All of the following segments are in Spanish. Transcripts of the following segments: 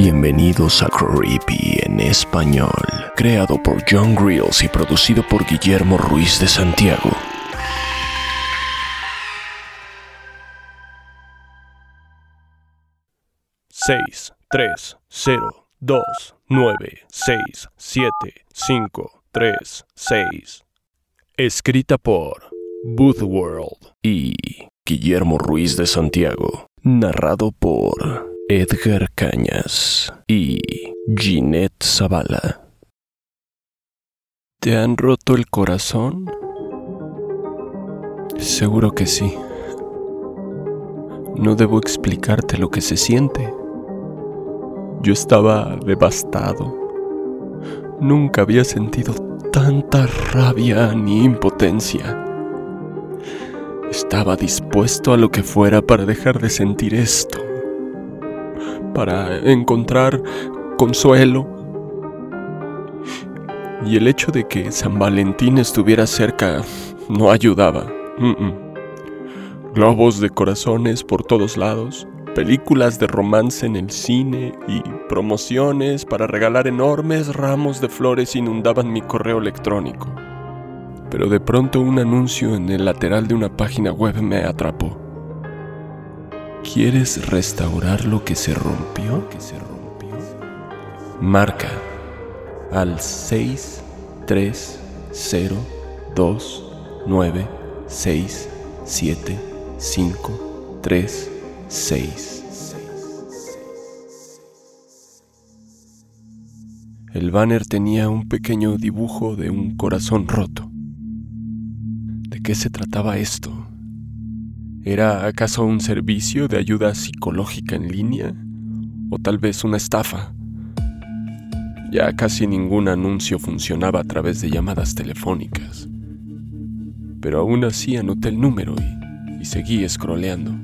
Bienvenidos a Creepy en español, creado por John Grills y producido por Guillermo Ruiz de Santiago. Seis, tres, cero, dos, nueve, seis, siete, cinco, tres, seis. Escrita por Booth World y Guillermo Ruiz de Santiago, narrado por Edgar Cañas y Ginette Zavala. ¿Te han roto el corazón? Seguro que sí. No debo explicarte lo que se siente. Yo estaba devastado. Nunca había sentido tanta rabia ni impotencia. Estaba dispuesto a lo que fuera para dejar de sentir esto, para encontrar consuelo. Y el hecho de que San Valentín estuviera cerca no ayudaba. Globos de corazones por todos lados, películas de romance en el cine y promociones para regalar enormes ramos de flores inundaban mi correo electrónico. Pero de pronto un anuncio en el lateral de una página web me atrapó. ¿Quieres restaurar lo que se rompió? Marca al 63029675336. El banner tenía un pequeño dibujo de un corazón roto. ¿De qué se trataba esto? ¿Era acaso un servicio de ayuda psicológica en línea? ¿O tal vez una estafa? Ya casi ningún anuncio funcionaba a través de llamadas telefónicas. Pero aún así anoté el número y, seguí scrolleando.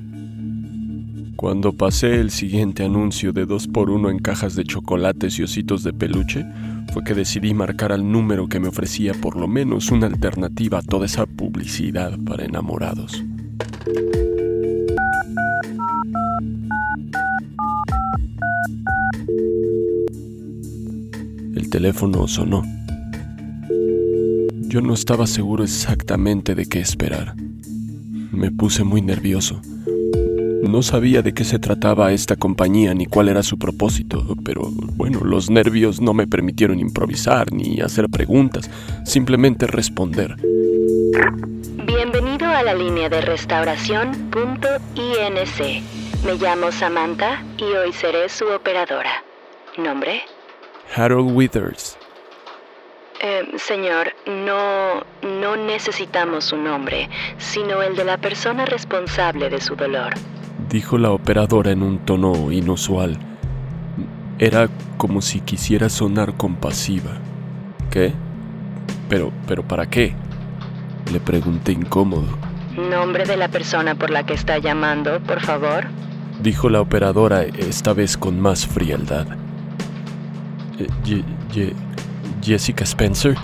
Cuando pasé el siguiente anuncio de 2x1 en cajas de chocolates y ositos de peluche, fue que decidí marcar al número que me ofrecía por lo menos una alternativa a toda esa publicidad para enamorados. Teléfono sonó. Yo no estaba seguro exactamente de qué esperar. Me puse muy nervioso. No sabía de qué se trataba esta compañía ni cuál era su propósito, pero bueno, los nervios no me permitieron improvisar ni hacer preguntas, simplemente responder. Bienvenido a la línea de restauración.inc. Me llamo Samantha y hoy seré su operadora. ¿Nombre? Harold Withers. Eh, señor, no, no necesitamos su nombre, sino el de la persona responsable de su dolor. Dijo la operadora en un tono inusual. Era como si quisiera sonar compasiva. ¿Qué? Pero, pero ¿para qué? Le pregunté incómodo. ¿Nombre de la persona por la que está llamando, por favor? Dijo la operadora esta vez con más frialdad. Eh, Ye- Ye- Jessica Spencer?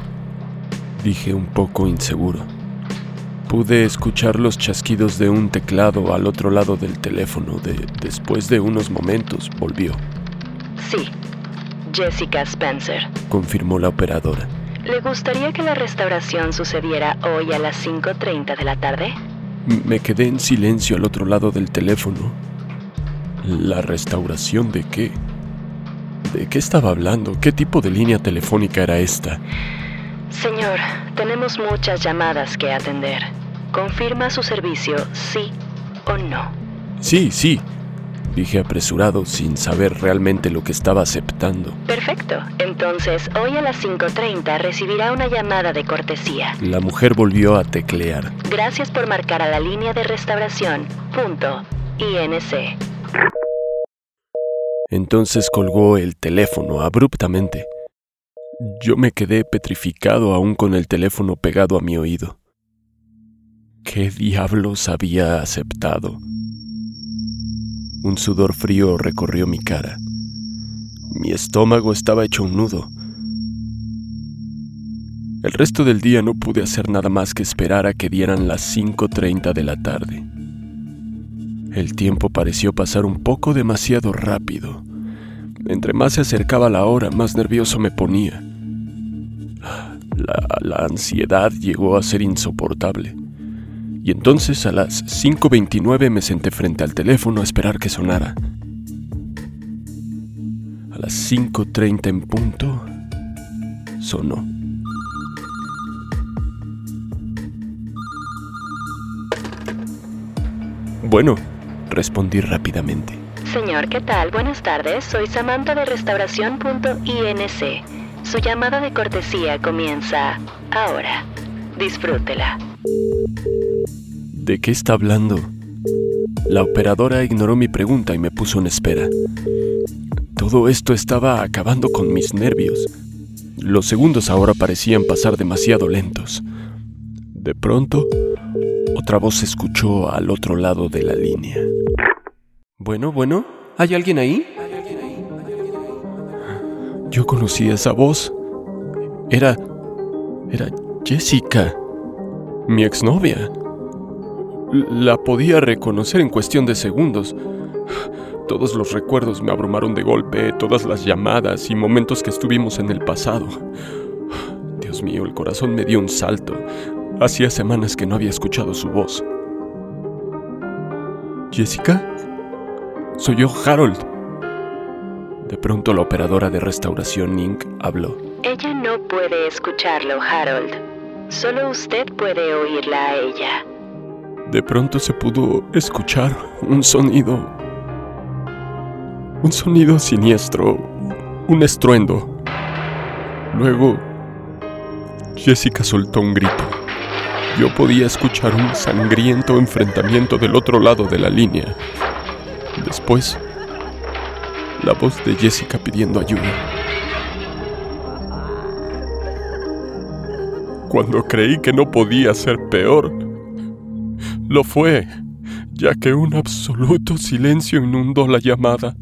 Dije un poco inseguro. Pude escuchar los chasquidos de un teclado al otro lado del teléfono. De, después de unos momentos volvió, Sí, Jessica Spencer. confirmó la operadora. ¿Le gustaría que la restauración sucediera hoy a las 5.30 de la tarde? Me quedé en silencio al otro lado del teléfono. ¿La restauración de qué? ¿De qué estaba hablando? ¿Qué tipo de línea telefónica era esta? Señor, tenemos muchas llamadas que atender. ¿Confirma su servicio sí o no? Sí, sí, dije apresurado sin saber realmente lo que estaba aceptando. Perfecto. Entonces, hoy a las 5.30 recibirá una llamada de cortesía. La mujer volvió a teclear. Gracias por marcar a la línea de restauración. Punto. INC. Entonces colgó el teléfono abruptamente. Yo me quedé petrificado aún con el teléfono pegado a mi oído. ¿Qué diablos había aceptado? Un sudor frío recorrió mi cara. Mi estómago estaba hecho un nudo. El resto del día no pude hacer nada más que esperar a que dieran las 5.30 de la tarde. El tiempo pareció pasar un poco demasiado rápido. Entre más se acercaba la hora, más nervioso me ponía. La, ansiedad llegó a ser insoportable. Y entonces a las 5.29 me senté frente al teléfono a esperar que sonara. A las 5.30 en punto, sonó. Bueno, respondí rápidamente. Señor, ¿qué tal? Buenas tardes. Soy Samantha de restauración.inc. Su llamada de cortesía comienza ahora. Disfrútela. ¿De qué está hablando? La operadora ignoró mi pregunta y me puso en espera. Todo esto estaba acabando con mis nervios. Los segundos ahora parecían pasar demasiado lentos. De pronto, otra voz se escuchó al otro lado de la línea. Bueno, bueno, ¿hay alguien ahí? Yo conocí esa voz. Era... Era Jessica, mi exnovia. La podía reconocer en cuestión de segundos. Todos los recuerdos me abrumaron de golpe, todas las llamadas y momentos que estuvimos en el pasado. Dios mío, el corazón me dio un salto. Hacía semanas que no había escuchado su voz. ¿Jessica? Soy yo, Harold. De pronto la operadora de restauración Inc. habló. Ella no puede escucharlo, Harold. Solo usted puede oírla a ella. De pronto se pudo escuchar un sonido. Un sonido siniestro. Un estruendo. Luego, Jessica soltó un grito. Yo podía escuchar un sangriento enfrentamiento del otro lado de la línea. Después, la voz de Jessica pidiendo ayuda. Cuando creí que no podía ser peor, lo fue, ya que un absoluto silencio inundó la llamada.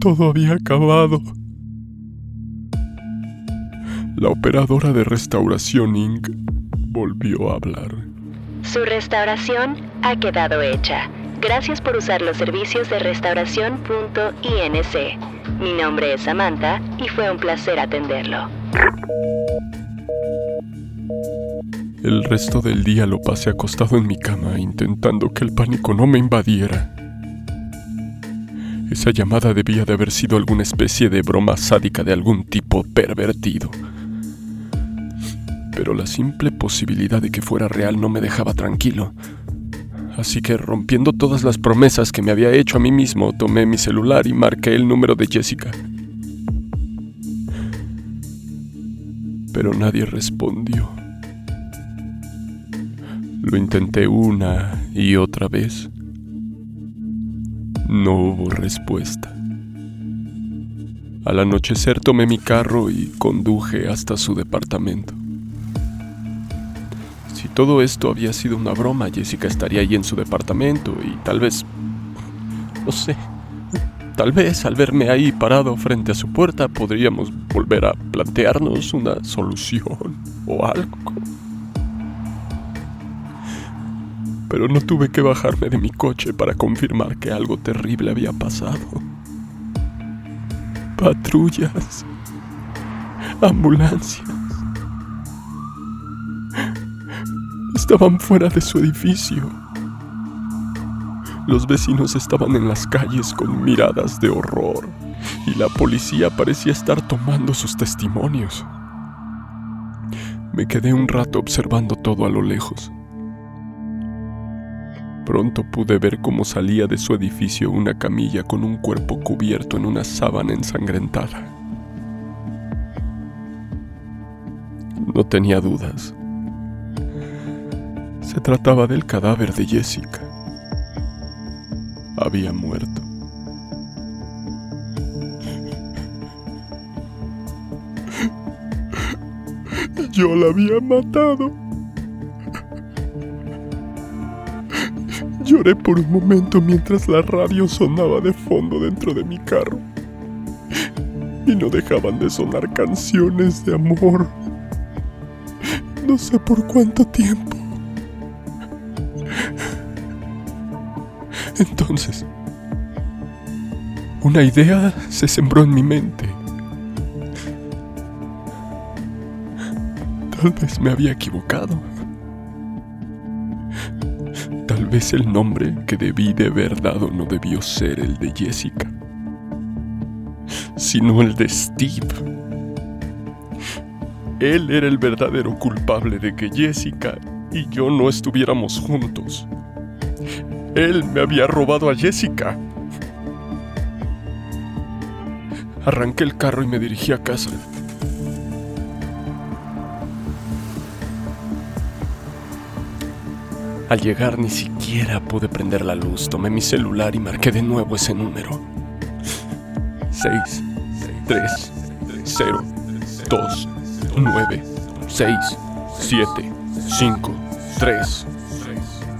Todo había acabado. La operadora de restauración Inc. volvió a hablar. Su restauración ha quedado hecha. Gracias por usar los servicios de restauración.inc. Mi nombre es Samantha y fue un placer atenderlo. El resto del día lo pasé acostado en mi cama intentando que el pánico no me invadiera. Esa llamada debía de haber sido alguna especie de broma sádica de algún tipo pervertido pero la simple posibilidad de que fuera real no me dejaba tranquilo. Así que rompiendo todas las promesas que me había hecho a mí mismo, tomé mi celular y marqué el número de Jessica. Pero nadie respondió. Lo intenté una y otra vez. No hubo respuesta. Al anochecer tomé mi carro y conduje hasta su departamento. Si todo esto había sido una broma, Jessica estaría ahí en su departamento y tal vez... No sé. Tal vez al verme ahí parado frente a su puerta podríamos volver a plantearnos una solución o algo. Pero no tuve que bajarme de mi coche para confirmar que algo terrible había pasado. Patrullas. Ambulancias. Estaban fuera de su edificio. Los vecinos estaban en las calles con miradas de horror y la policía parecía estar tomando sus testimonios. Me quedé un rato observando todo a lo lejos. Pronto pude ver cómo salía de su edificio una camilla con un cuerpo cubierto en una sábana ensangrentada. No tenía dudas Se trataba del cadáver de Jessica. Había muerto. Yo la había matado. Lloré por un momento mientras la radio sonaba de fondo dentro de mi carro. Y no dejaban de sonar canciones de amor. No sé por cuánto tiempo. Entonces, una idea se sembró en mi mente. Tal vez me había equivocado. Tal vez el nombre que debí de haber dado no debió ser el de Jessica, sino el de Steve. Él era el verdadero culpable de que Jessica y yo no estuviéramos juntos. Él me había robado a Jessica. Arranqué el carro y me dirigí a casa. Al llegar ni siquiera pude prender la luz. Tomé mi celular y marqué de nuevo ese número. 6, 3, 0, 2, 9, 6, 7, 5, 3,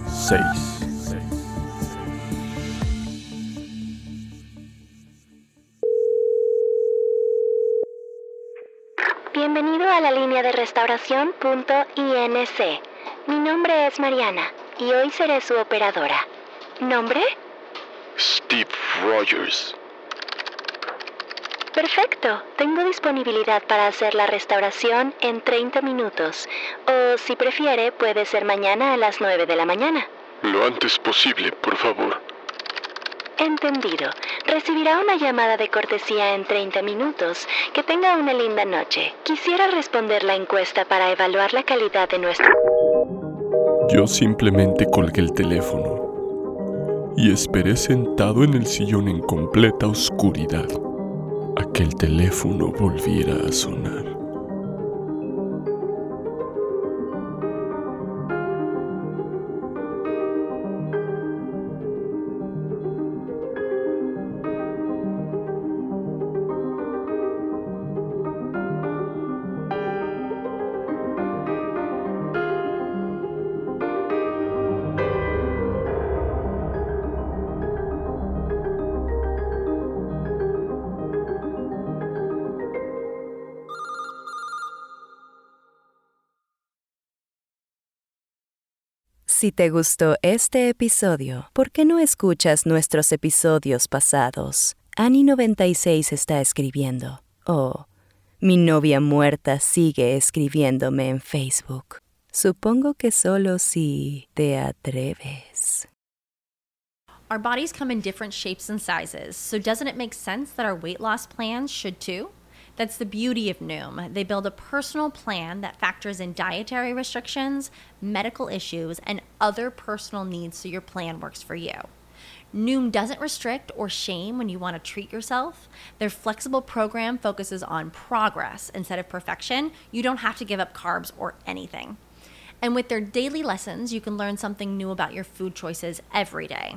6. restauración.inc. Mi nombre es Mariana y hoy seré su operadora. ¿Nombre? Steve Rogers. Perfecto. Tengo disponibilidad para hacer la restauración en 30 minutos. O si prefiere, puede ser mañana a las 9 de la mañana. Lo antes posible, por favor. Entendido. Recibirá una llamada de cortesía en 30 minutos. Que tenga una linda noche. Quisiera responder la encuesta para evaluar la calidad de nuestro... Yo simplemente colgué el teléfono y esperé sentado en el sillón en completa oscuridad a que el teléfono volviera a sonar. Si te gustó este episodio, ¿por qué no escuchas nuestros episodios pasados? Ani96 está escribiendo. Oh, mi novia muerta sigue escribiéndome en Facebook. Supongo que solo si te atreves. Our bodies come in different shapes and sizes, so doesn't it make sense that our weight loss plans should too? That's the beauty of Noom. They build a personal plan that factors in dietary restrictions, medical issues, and other personal needs so your plan works for you. Noom doesn't restrict or shame when you want to treat yourself. Their flexible program focuses on progress instead of perfection. You don't have to give up carbs or anything. And with their daily lessons, you can learn something new about your food choices every day.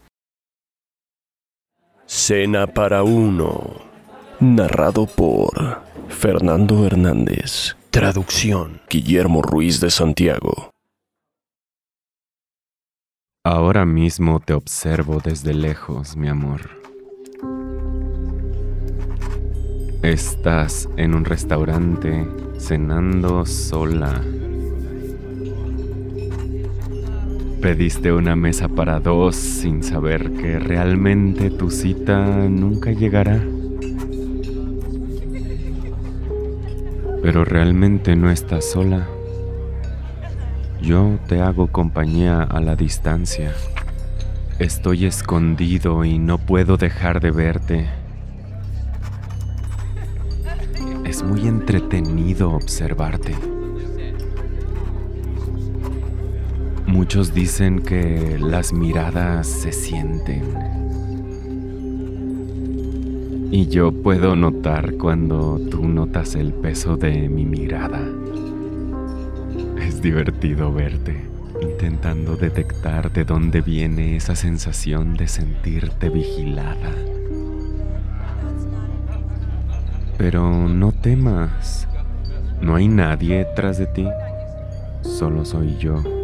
Cena para uno. Narrado por Fernando Hernández. Traducción Guillermo Ruiz de Santiago. Ahora mismo te observo desde lejos, mi amor. Estás en un restaurante cenando sola. Pediste una mesa para dos sin saber que realmente tu cita nunca llegará. Pero realmente no estás sola. Yo te hago compañía a la distancia. Estoy escondido y no puedo dejar de verte. Es muy entretenido observarte. Muchos dicen que las miradas se sienten. Y yo puedo notar cuando tú notas el peso de mi mirada. Es divertido verte, intentando detectar de dónde viene esa sensación de sentirte vigilada. Pero no temas, no hay nadie tras de ti, solo soy yo.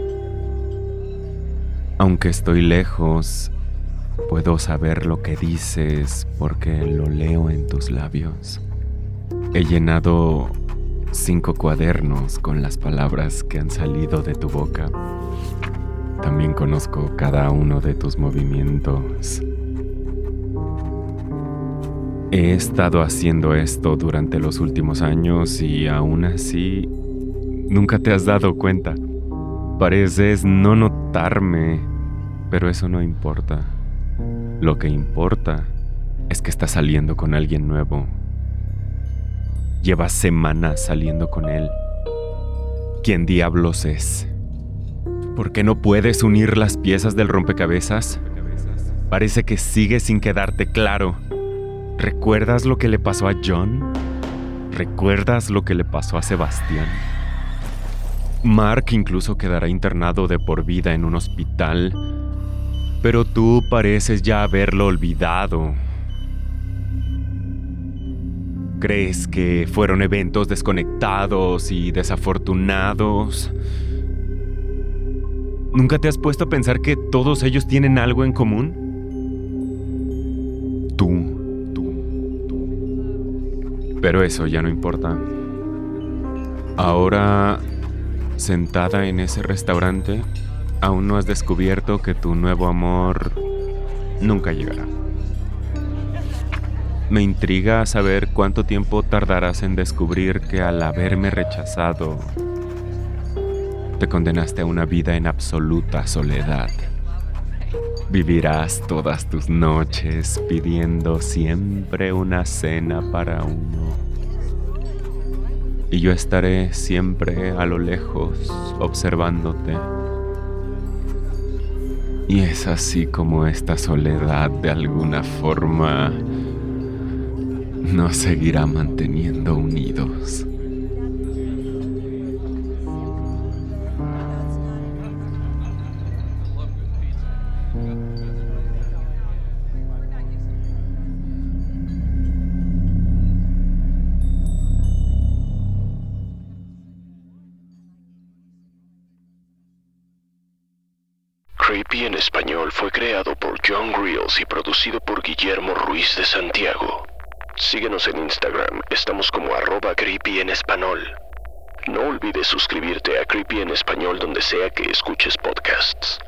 Aunque estoy lejos, puedo saber lo que dices porque lo leo en tus labios. He llenado cinco cuadernos con las palabras que han salido de tu boca. También conozco cada uno de tus movimientos. He estado haciendo esto durante los últimos años y aún así nunca te has dado cuenta. Pareces no notarme, pero eso no importa. Lo que importa es que estás saliendo con alguien nuevo. Llevas semanas saliendo con él. ¿Quién diablos es? ¿Por qué no puedes unir las piezas del rompecabezas? Parece que sigue sin quedarte claro. ¿Recuerdas lo que le pasó a John? ¿Recuerdas lo que le pasó a Sebastián? Mark incluso quedará internado de por vida en un hospital, pero tú pareces ya haberlo olvidado. ¿Crees que fueron eventos desconectados y desafortunados? ¿Nunca te has puesto a pensar que todos ellos tienen algo en común? Tú, tú, tú. Pero eso ya no importa. Ahora sentada en ese restaurante, aún no has descubierto que tu nuevo amor nunca llegará. Me intriga saber cuánto tiempo tardarás en descubrir que al haberme rechazado, te condenaste a una vida en absoluta soledad. Vivirás todas tus noches pidiendo siempre una cena para uno y yo estaré siempre a lo lejos observándote. Y es así como esta soledad de alguna forma nos seguirá manteniendo unidos. En español fue creado por John Grills y producido por Guillermo Ruiz de Santiago. Síguenos en Instagram, estamos como arroba creepy en español. No olvides suscribirte a Creepy en español donde sea que escuches podcasts.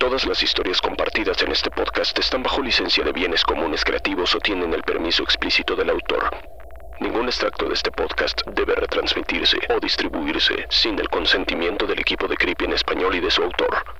Todas las historias compartidas en este podcast están bajo licencia de bienes comunes creativos o tienen el permiso explícito del autor. Ningún extracto de este podcast debe retransmitirse o distribuirse sin el consentimiento del equipo de Creepy en español y de su autor.